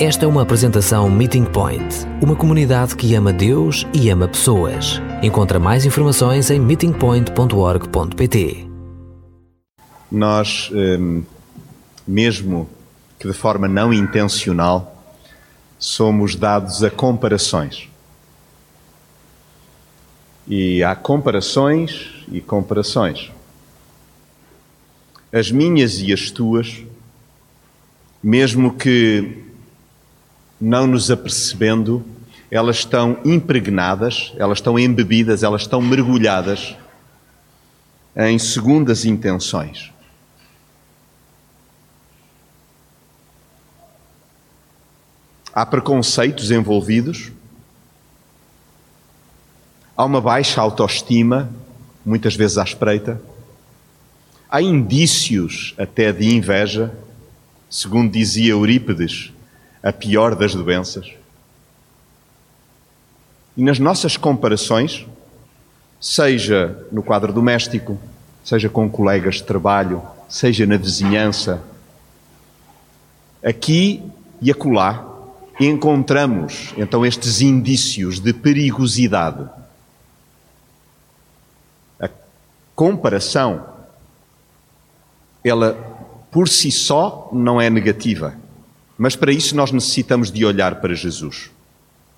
Esta é uma apresentação Meeting Point, uma comunidade que ama Deus e ama pessoas. Encontra mais informações em meetingpoint.org.pt. Nós, hum, mesmo que de forma não intencional, somos dados a comparações. E há comparações e comparações. As minhas e as tuas, mesmo que não nos apercebendo, elas estão impregnadas, elas estão embebidas, elas estão mergulhadas em segundas intenções. Há preconceitos envolvidos, há uma baixa autoestima, muitas vezes à espreita, há indícios até de inveja, segundo dizia Eurípides, a pior das doenças. E nas nossas comparações, seja no quadro doméstico, seja com colegas de trabalho, seja na vizinhança, aqui e acolá encontramos então estes indícios de perigosidade. A comparação, ela por si só não é negativa. Mas para isso nós necessitamos de olhar para Jesus.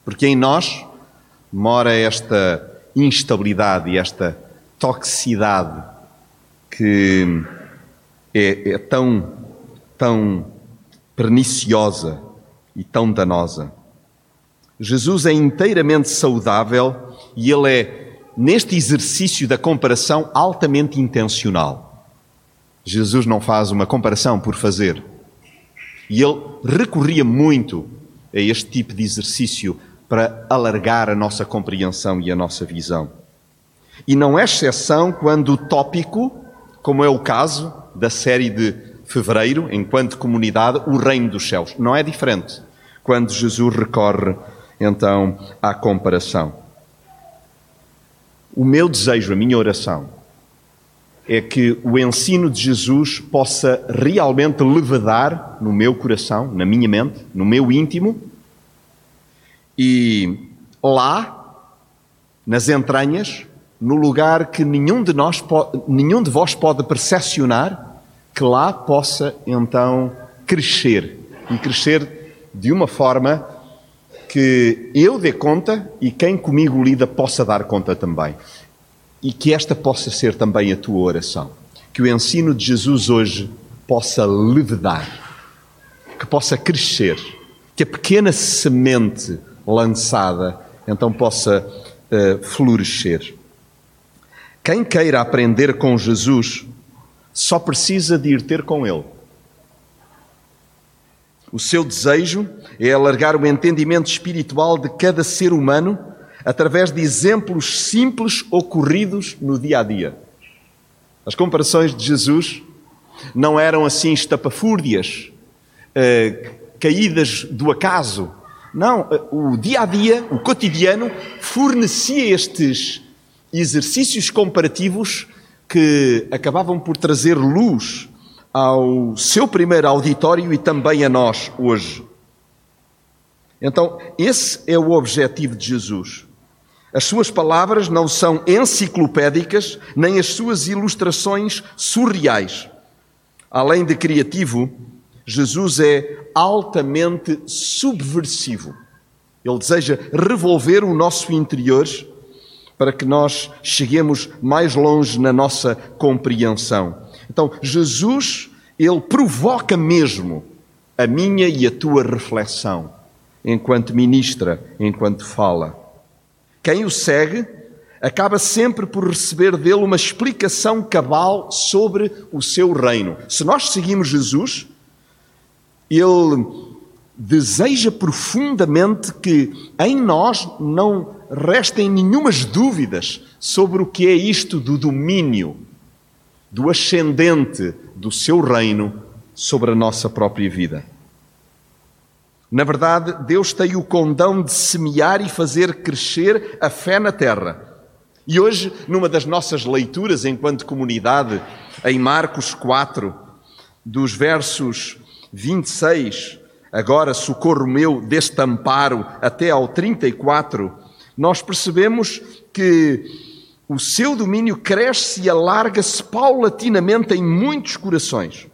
Porque em nós mora esta instabilidade e esta toxicidade que é, é tão, tão perniciosa e tão danosa. Jesus é inteiramente saudável e ele é, neste exercício da comparação, altamente intencional. Jesus não faz uma comparação por fazer. E ele recorria muito a este tipo de exercício para alargar a nossa compreensão e a nossa visão. E não é exceção quando o tópico, como é o caso da série de fevereiro, enquanto comunidade, o reino dos céus. Não é diferente quando Jesus recorre então à comparação. O meu desejo, a minha oração, é que o ensino de Jesus possa realmente levedar no meu coração, na minha mente, no meu íntimo, e lá, nas entranhas, no lugar que nenhum de nós, nenhum de vós pode percepcionar, que lá possa então crescer. E crescer de uma forma que eu dê conta e quem comigo lida possa dar conta também e que esta possa ser também a tua oração. Que o ensino de Jesus hoje possa levedar, que possa crescer, que a pequena semente lançada então possa uh, florescer. Quem queira aprender com Jesus só precisa de ir ter com Ele. O seu desejo é alargar o entendimento espiritual de cada ser humano através de exemplos simples ocorridos no dia a dia. As comparações de Jesus não eram assim estapafúrdias, uh, caídas do acaso. Não, uh, o dia a dia, o cotidiano, fornecia estes exercícios comparativos que acabavam por trazer luz ao seu primeiro auditório e também a nós hoje. Então, esse é o objetivo de Jesus. As suas palavras não são enciclopédicas, nem as suas ilustrações surreais. Além de criativo, Jesus é altamente subversivo. Ele deseja revolver o nosso interior para que nós cheguemos mais longe na nossa compreensão. Então, Jesus, ele provoca mesmo a minha e a tua reflexão, enquanto ministra, enquanto fala. Quem o segue acaba sempre por receber dele uma explicação cabal sobre o seu reino. Se nós seguimos Jesus, ele deseja profundamente que em nós não restem nenhumas dúvidas sobre o que é isto do domínio, do ascendente do seu reino sobre a nossa própria vida. Na verdade, Deus tem o condão de semear e fazer crescer a fé na terra. E hoje, numa das nossas leituras enquanto comunidade, em Marcos 4, dos versos 26 agora socorro meu deste amparo até ao 34, nós percebemos que o seu domínio cresce e alarga-se paulatinamente em muitos corações.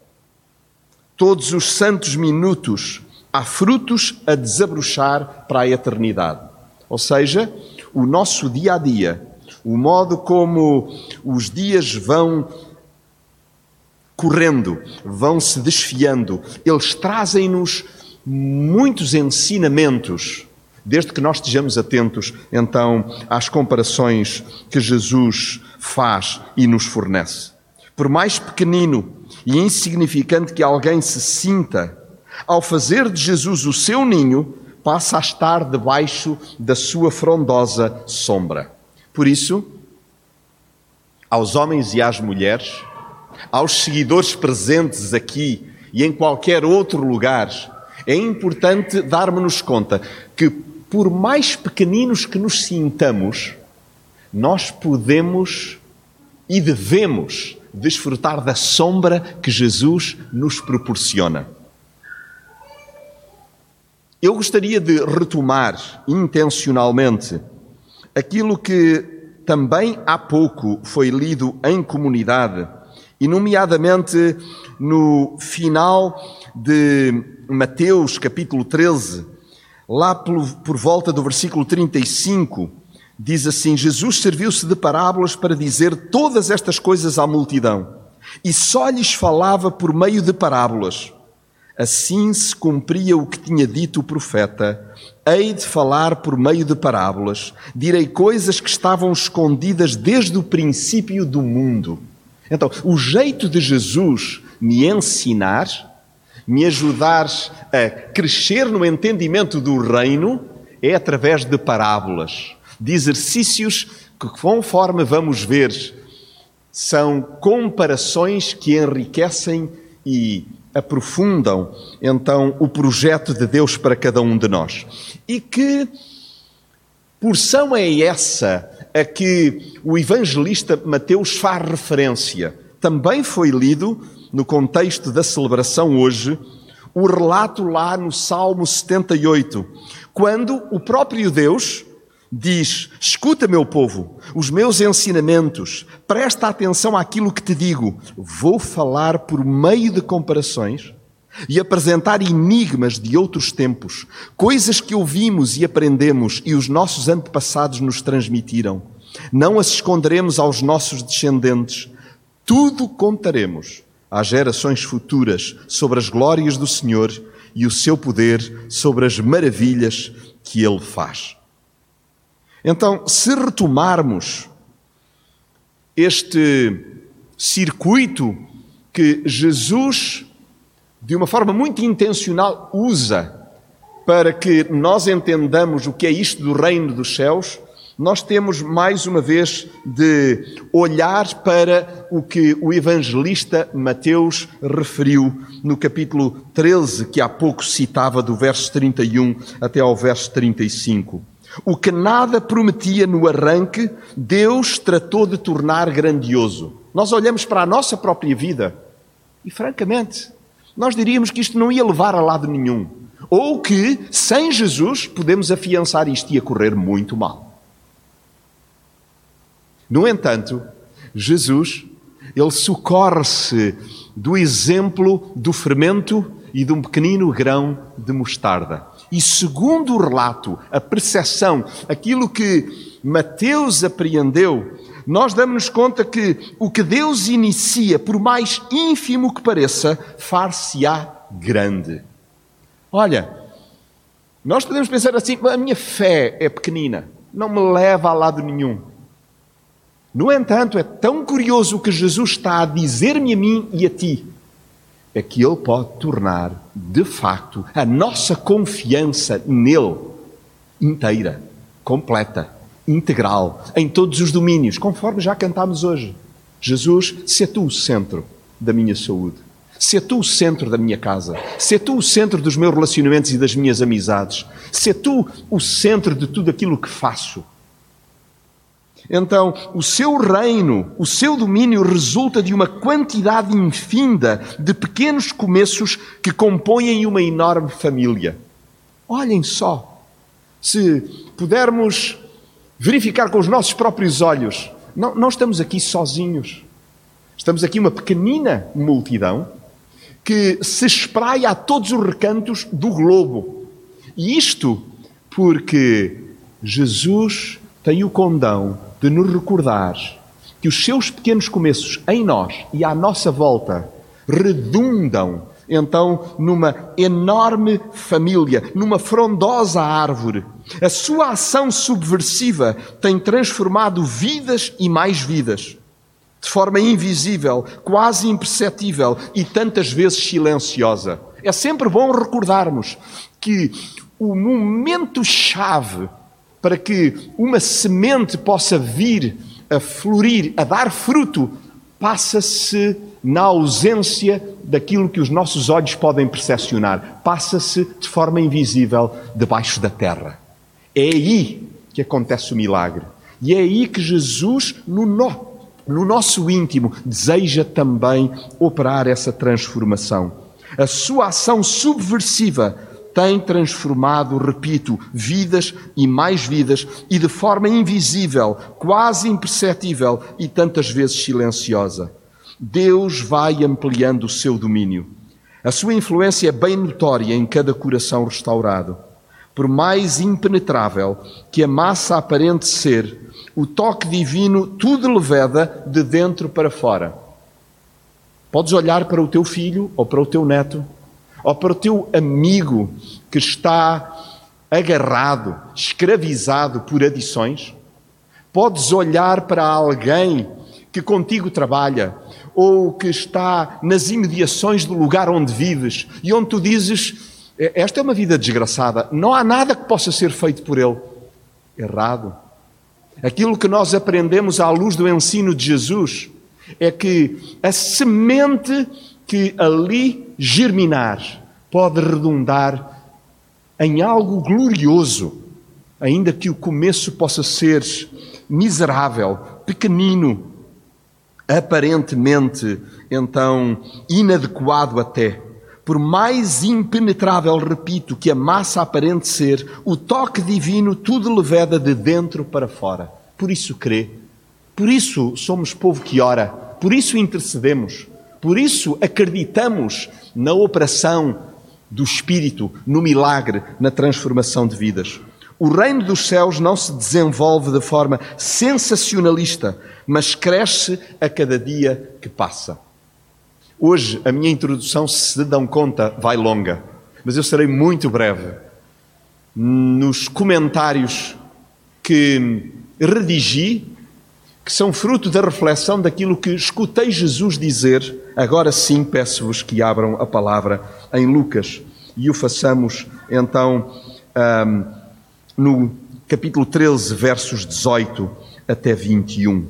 Todos os santos minutos há frutos a desabrochar para a eternidade. Ou seja, o nosso dia a dia, o modo como os dias vão correndo, vão se desfiando, eles trazem-nos muitos ensinamentos, desde que nós estejamos atentos então às comparações que Jesus faz e nos fornece. Por mais pequenino e insignificante que alguém se sinta, ao fazer de Jesus o seu ninho, passa a estar debaixo da sua frondosa sombra. Por isso, aos homens e às mulheres, aos seguidores presentes aqui e em qualquer outro lugar, é importante darmos-nos conta que, por mais pequeninos que nos sintamos, nós podemos e devemos desfrutar da sombra que Jesus nos proporciona. Eu gostaria de retomar intencionalmente aquilo que também há pouco foi lido em comunidade, e nomeadamente no final de Mateus capítulo 13, lá por, volta do versículo 35, diz assim: Jesus serviu-se de parábolas para dizer todas estas coisas à multidão, e só lhes falava por meio de parábolas. Assim se cumpria o que tinha dito o profeta: Hei de falar por meio de parábolas, direi coisas que estavam escondidas desde o princípio do mundo. Então, o jeito de Jesus me ensinar me ajudar a crescer no entendimento do reino é através de parábolas, de exercícios que, conforme vamos ver, são comparações que enriquecem e aprofundam então o projeto de Deus para cada um de nós. E que porção é essa a que o evangelista Mateus faz referência? Também foi lido no contexto da celebração hoje, o relato lá no Salmo 78, quando o próprio Deus diz: Escuta, meu povo, os meus ensinamentos, presta atenção àquilo que te digo. Vou falar por meio de comparações e apresentar enigmas de outros tempos, coisas que ouvimos e aprendemos e os nossos antepassados nos transmitiram. Não as esconderemos aos nossos descendentes, tudo contaremos às gerações futuras sobre as glórias do Senhor e o seu poder sobre as maravilhas que ele faz. Então, se retomarmos este circuito que Jesus, de uma forma muito intencional, usa para que nós entendamos o que é isto do reino dos céus, nós temos mais uma vez de olhar para o que o evangelista Mateus referiu no capítulo 13, que há pouco citava, do verso 31 até ao verso 35. O que nada prometia no arranque, Deus tratou de tornar grandioso. Nós olhamos para a nossa própria vida e, francamente, nós diríamos que isto não ia levar a lado nenhum. Ou que, sem Jesus, podemos afiançar isto ia correr muito mal. No entanto, Jesus, ele socorre-se do exemplo do fermento e de um pequenino grão de mostarda. E segundo o relato, a percepção, aquilo que Mateus apreendeu, nós damos-nos conta que o que Deus inicia, por mais ínfimo que pareça, far-se-á grande. Olha, nós podemos pensar assim: a minha fé é pequenina, não me leva a lado nenhum. No entanto, é tão curioso o que Jesus está a dizer-me a mim e a ti. É que Ele pode tornar, de facto, a nossa confiança nele inteira, completa, integral, em todos os domínios, conforme já cantámos hoje. Jesus, se é tu o centro da minha saúde, se é tu o centro da minha casa, se é tu o centro dos meus relacionamentos e das minhas amizades, é tu o centro de tudo aquilo que faço Então, o seu reino, o seu domínio resulta de uma quantidade infinda de pequenos começos que compõem uma enorme família. Olhem só, se pudermos verificar com os nossos próprios olhos, não, não estamos aqui sozinhos. Estamos aqui uma pequenina multidão que se espraia a todos os recantos do globo. E isto porque Jesus tem o condão de nos recordar que os seus pequenos começos em nós e à nossa volta redundam então numa enorme família, numa frondosa árvore. A sua ação subversiva tem transformado vidas e mais vidas, de forma invisível, quase imperceptível e tantas vezes silenciosa. É sempre bom recordarmos que o momento chave para que uma semente possa vir a florir, a dar fruto, passa-se na ausência daquilo que os nossos olhos podem percepcionar, passa-se de forma invisível debaixo da terra. É aí que acontece o milagre. E é aí que Jesus, no, no, no nosso íntimo, deseja também operar essa transformação. A sua ação subversiva tem transformado, repito, vidas e mais vidas e de forma invisível, quase imperceptível e tantas vezes silenciosa. Deus vai ampliando o seu domínio. A sua influência é bem notória em cada coração restaurado. Por mais impenetrável que a massa aparente ser, o toque divino tudo leveda de dentro para fora. Podes olhar para o teu filho ou para o teu neto ou para o teu amigo que está agarrado, escravizado por adições? Podes olhar para alguém que contigo trabalha ou que está nas imediações do lugar onde vives e onde tu dizes: Esta é uma vida desgraçada, não há nada que possa ser feito por ele. Errado. Aquilo que nós aprendemos à luz do ensino de Jesus é que a semente que ali germinar pode redundar em algo glorioso, ainda que o começo possa ser miserável, pequenino, aparentemente então inadequado até. Por mais impenetrável, repito, que a massa aparente ser, o toque divino tudo leveda de dentro para fora. Por isso crê. Por isso somos povo que ora. Por isso intercedemos. Por isso acreditamos na operação do Espírito, no milagre, na transformação de vidas. O reino dos céus não se desenvolve de forma sensacionalista, mas cresce a cada dia que passa. Hoje, a minha introdução, se dão conta, vai longa, mas eu serei muito breve. Nos comentários que redigi, que são fruto da reflexão daquilo que escutei Jesus dizer, agora sim peço-vos que abram a palavra em Lucas e o façamos então um, no capítulo 13, versos 18 até 21.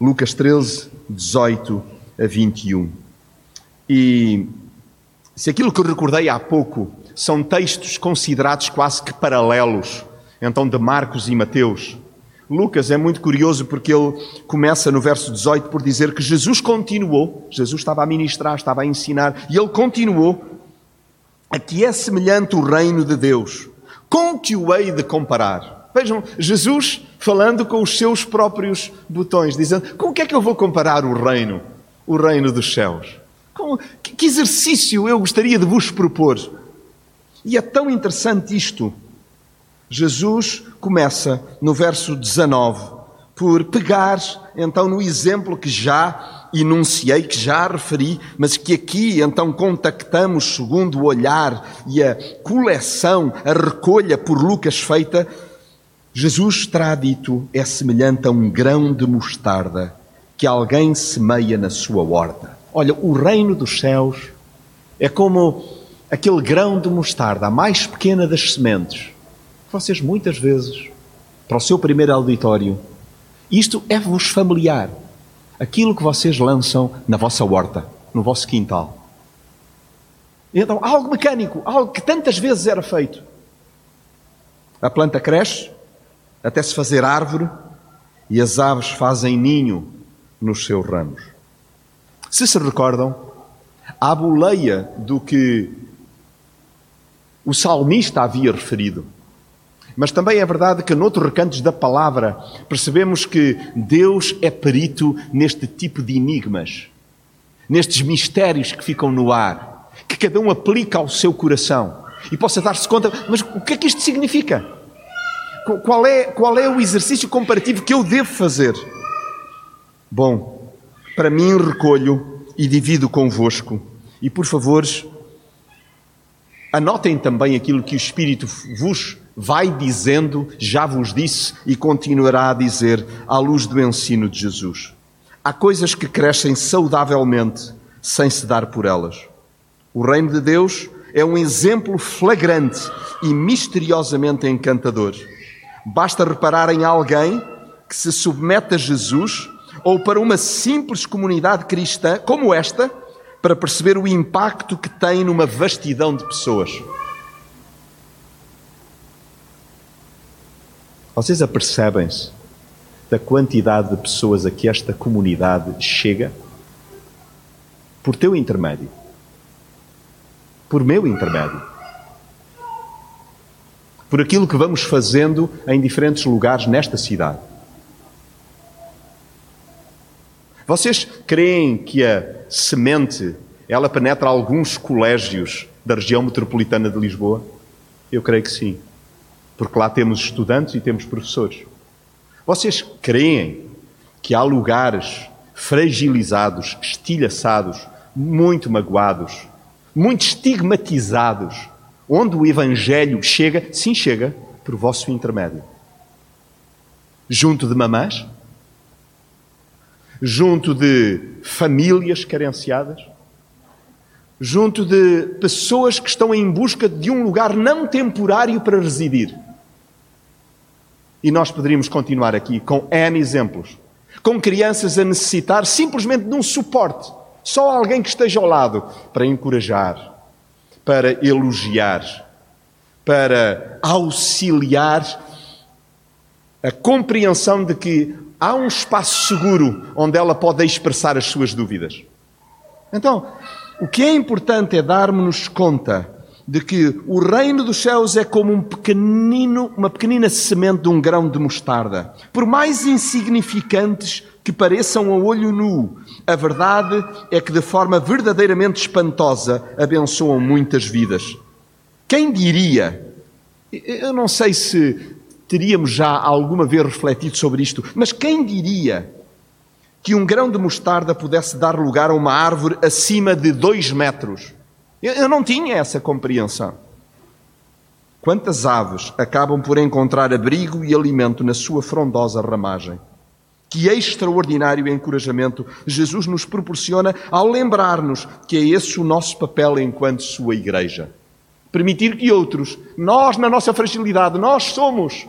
Lucas 13, 18 a 21. E se aquilo que recordei há pouco são textos considerados quase que paralelos, então de Marcos e Mateus, Lucas é muito curioso porque ele começa no verso 18 por dizer que Jesus continuou, Jesus estava a ministrar, estava a ensinar, e ele continuou a que é semelhante o reino de Deus. Com que o hei de comparar? Vejam, Jesus falando com os seus próprios botões, dizendo: com o que é que eu vou comparar o reino, o reino dos céus? Com, que exercício eu gostaria de vos propor? E é tão interessante isto Jesus começa no verso 19 por pegar então no exemplo que já enunciei, que já referi, mas que aqui então contactamos segundo o olhar e a coleção, a recolha por Lucas feita. Jesus terá dito é semelhante a um grão de mostarda que alguém semeia na sua horta. Olha, o reino dos céus é como aquele grão de mostarda, a mais pequena das sementes vocês muitas vezes, para o seu primeiro auditório, isto é-vos familiar. Aquilo que vocês lançam na vossa horta, no vosso quintal. Então, algo mecânico, algo que tantas vezes era feito. A planta cresce, até se fazer árvore, e as aves fazem ninho nos seus ramos. Se se recordam, à boleia do que o salmista havia referido. Mas também é verdade que, noutros recantos da palavra, percebemos que Deus é perito neste tipo de enigmas, nestes mistérios que ficam no ar, que cada um aplica ao seu coração e possa dar-se conta, mas o que é que isto significa? Qual é, qual é o exercício comparativo que eu devo fazer? Bom, para mim recolho e divido convosco. E por favor, anotem também aquilo que o Espírito vos vai dizendo, já vos disse e continuará a dizer à luz do ensino de Jesus. Há coisas que crescem saudavelmente sem se dar por elas. O reino de Deus é um exemplo flagrante e misteriosamente encantador. Basta reparar em alguém que se submete a Jesus ou para uma simples comunidade cristã como esta para perceber o impacto que tem numa vastidão de pessoas. Vocês apercebem-se da quantidade de pessoas a que esta comunidade chega? Por teu intermédio. Por meu intermédio por aquilo que vamos fazendo em diferentes lugares nesta cidade. Vocês creem que a semente ela penetra alguns colégios da região metropolitana de Lisboa? Eu creio que sim, porque lá temos estudantes e temos professores. Vocês creem que há lugares fragilizados, estilhaçados, muito magoados, muito estigmatizados, onde o Evangelho chega, sim chega, por vosso intermédio. Junto de mamãs, junto de famílias carenciadas, junto de pessoas que estão em busca de um lugar não temporário para residir. E nós poderíamos continuar aqui com N exemplos. Com crianças a necessitar simplesmente de um suporte. Só alguém que esteja ao lado para encorajar, para elogiar, para auxiliar a compreensão de que há um espaço seguro onde ela pode expressar as suas dúvidas. Então, o que é importante é darmos-nos conta de que o reino dos céus é como um pequenino, uma pequenina semente de um grão de mostarda. Por mais insignificantes que pareçam a olho nu, a verdade é que de forma verdadeiramente espantosa abençoam muitas vidas. Quem diria? Eu não sei se teríamos já alguma vez refletido sobre isto, mas quem diria que um grão de mostarda pudesse dar lugar a uma árvore acima de dois metros? Eu não tinha essa compreensão. Quantas aves acabam por encontrar abrigo e alimento na sua frondosa ramagem? Que extraordinário encorajamento Jesus nos proporciona ao lembrar-nos que é esse o nosso papel enquanto Sua Igreja. Permitir que outros, nós na nossa fragilidade, nós somos,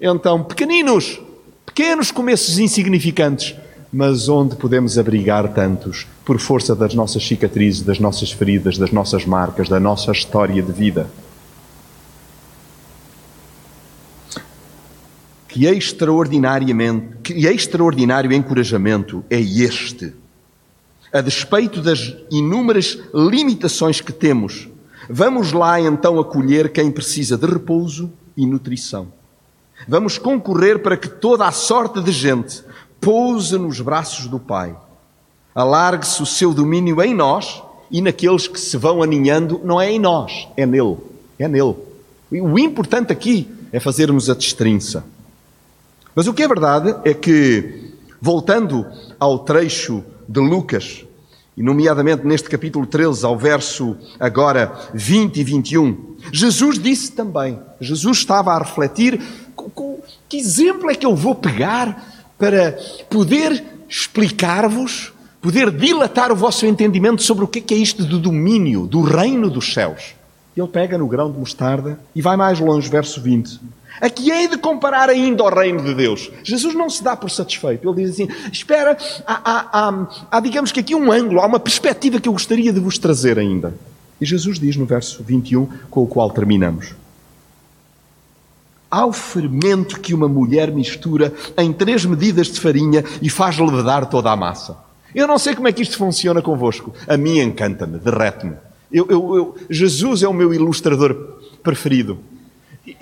então, pequeninos, pequenos começos insignificantes, mas onde podemos abrigar tantos por força das nossas cicatrizes, das nossas feridas, das nossas marcas, da nossa história de vida. Que extraordinariamente, que extraordinário encorajamento é este. A despeito das inúmeras limitações que temos, vamos lá então acolher quem precisa de repouso e nutrição. Vamos concorrer para que toda a sorte de gente pouse nos braços do Pai. Alargue-se o seu domínio em nós e naqueles que se vão aninhando, não é em nós, é nele. É nele. O importante aqui é fazermos a destrinça. Mas o que é verdade é que, voltando ao trecho de Lucas, e nomeadamente neste capítulo 13, ao verso agora 20 e 21, Jesus disse também, Jesus estava a refletir que exemplo é que eu vou pegar para poder explicar-vos, poder dilatar o vosso entendimento sobre o que é isto do domínio, do reino dos céus. Ele pega no grão de mostarda e vai mais longe, verso 20. A que hei de comparar ainda ao reino de Deus? Jesus não se dá por satisfeito. Ele diz assim: Espera, há, há, há, há, digamos que aqui um ângulo, há uma perspectiva que eu gostaria de vos trazer ainda. E Jesus diz no verso 21, com o qual terminamos: ao fermento que uma mulher mistura em três medidas de farinha e faz levedar toda a massa. Eu não sei como é que isto funciona convosco. A mim encanta-me, derrete-me. Eu, eu, eu, Jesus é o meu ilustrador preferido. E,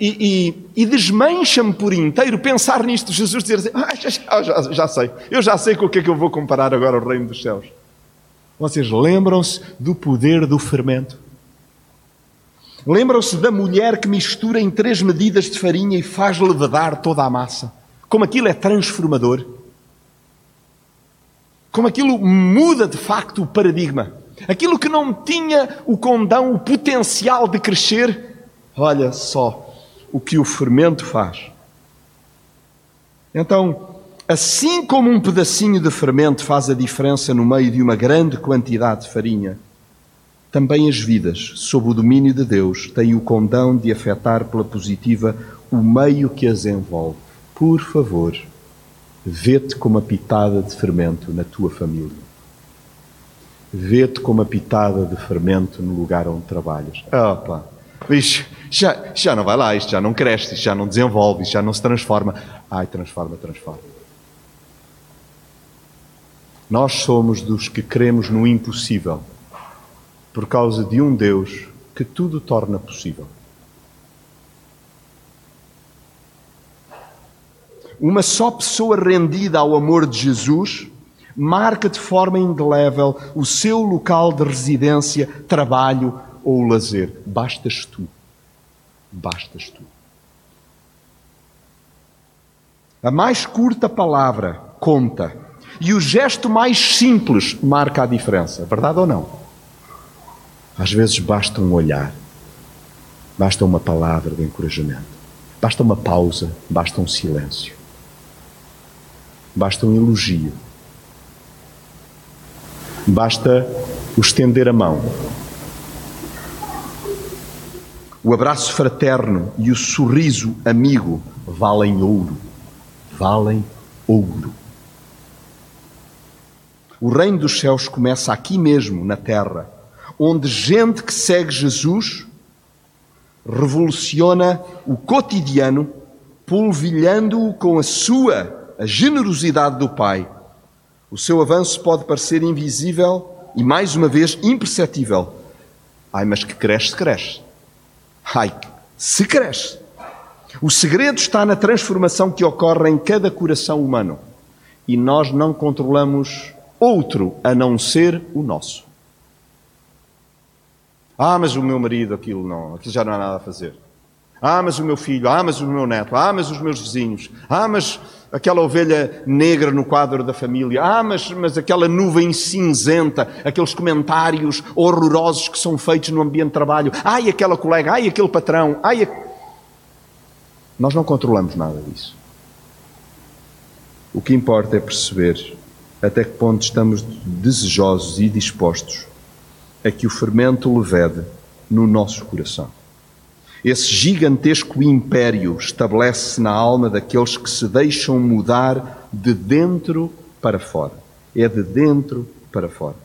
e, e desmancha-me por inteiro pensar nisto. Jesus dizer assim, ah, já, já, já, sei, eu já sei com o que é que eu vou comparar agora o reino dos céus. Vocês lembram-se do poder do fermento? Lembram-se da mulher que mistura em três medidas de farinha e faz levedar toda a massa? Como aquilo é transformador? Como aquilo muda de facto o paradigma? Aquilo que não tinha o condão, o potencial de crescer, olha só o que o fermento faz. Então, assim como um pedacinho de fermento faz a diferença no meio de uma grande quantidade de farinha, também as vidas, sob o domínio de Deus, têm o condão de afetar pela positiva o meio que as envolve. Por favor, vê-te como a pitada de fermento na tua família. Vê-te como a pitada de fermento no lugar onde trabalhas. Opa, bicho, já, já não vai lá, isto já não cresce, isto já não desenvolve, isto já não se transforma. Ai, transforma, transforma. Nós somos dos que cremos no impossível por causa de um Deus que tudo torna possível. Uma só pessoa rendida ao amor de Jesus marca de forma indelével o seu local de residência, trabalho ou lazer. Bastas tu. Bastas tu. A mais curta palavra conta. E o gesto mais simples marca a diferença. Verdade ou não? Às vezes basta um olhar, basta uma palavra de encorajamento, basta uma pausa, basta um silêncio, basta um elogio, basta o estender a mão. O abraço fraterno e o sorriso amigo valem ouro, valem ouro. O reino dos céus começa aqui mesmo, na terra onde gente que segue Jesus revoluciona o cotidiano, polvilhando-o com a sua, a generosidade do Pai. O seu avanço pode parecer invisível e, mais uma vez, imperceptível. Ai, mas que cresce, cresce. Ai, se cresce. O segredo está na transformação que ocorre em cada coração humano. E nós não controlamos outro a não ser o nosso. Ah, mas o meu marido, aquilo não, aquilo já não há nada a fazer. Ah, mas o meu filho, ah, mas o meu neto, ah, mas os meus vizinhos, ah, mas aquela ovelha negra no quadro da família, ah, mas, mas aquela nuvem cinzenta, aqueles comentários horrorosos que são feitos no ambiente de trabalho, ai, aquela colega, ai, aquele patrão, ai. A... Nós não controlamos nada disso. O que importa é perceber até que ponto estamos desejosos e dispostos é que o fermento levede no nosso coração. Esse gigantesco império estabelece-se na alma daqueles que se deixam mudar de dentro para fora. É de dentro para fora.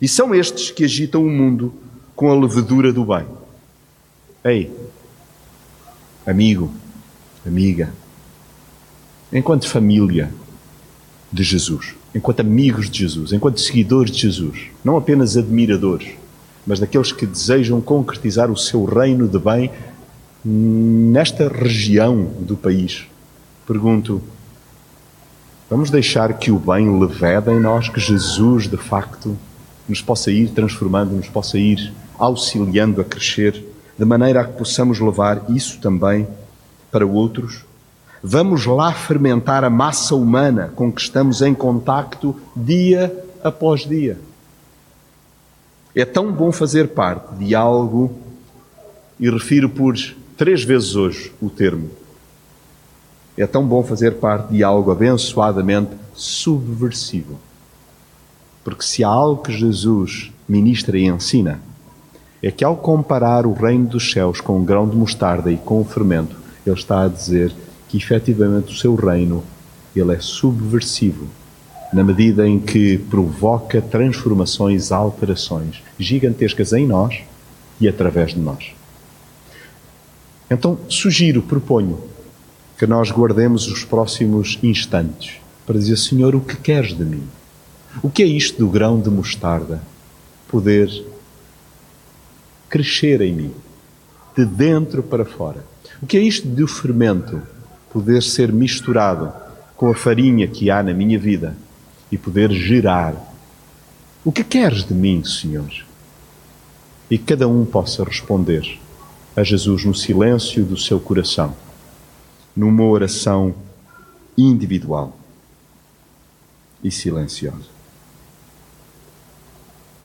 E são estes que agitam o mundo com a levedura do bem. Ei, amigo, amiga, enquanto família de Jesus, enquanto amigos de Jesus, enquanto seguidores de Jesus, não apenas admiradores, mas daqueles que desejam concretizar o seu reino de bem nesta região do país. Pergunto: vamos deixar que o bem levede em nós, que Jesus de facto nos possa ir transformando, nos possa ir auxiliando a crescer, de maneira a que possamos levar isso também para outros? Vamos lá fermentar a massa humana com que estamos em contacto dia após dia. É tão bom fazer parte de algo, e refiro por três vezes hoje o termo. É tão bom fazer parte de algo abençoadamente subversivo. Porque se há algo que Jesus ministra e ensina, é que ao comparar o reino dos céus com um grão de mostarda e com o fermento, ele está a dizer que efetivamente o seu reino ele é subversivo na medida em que provoca transformações, alterações gigantescas em nós e através de nós. Então, sugiro, proponho, que nós guardemos os próximos instantes para dizer: Senhor, o que queres de mim? O que é isto do grão de mostarda? Poder crescer em mim, de dentro para fora. O que é isto do fermento? Poder ser misturado com a farinha que há na minha vida e poder gerar. O que queres de mim, Senhor? E cada um possa responder a Jesus no silêncio do seu coração, numa oração individual e silenciosa.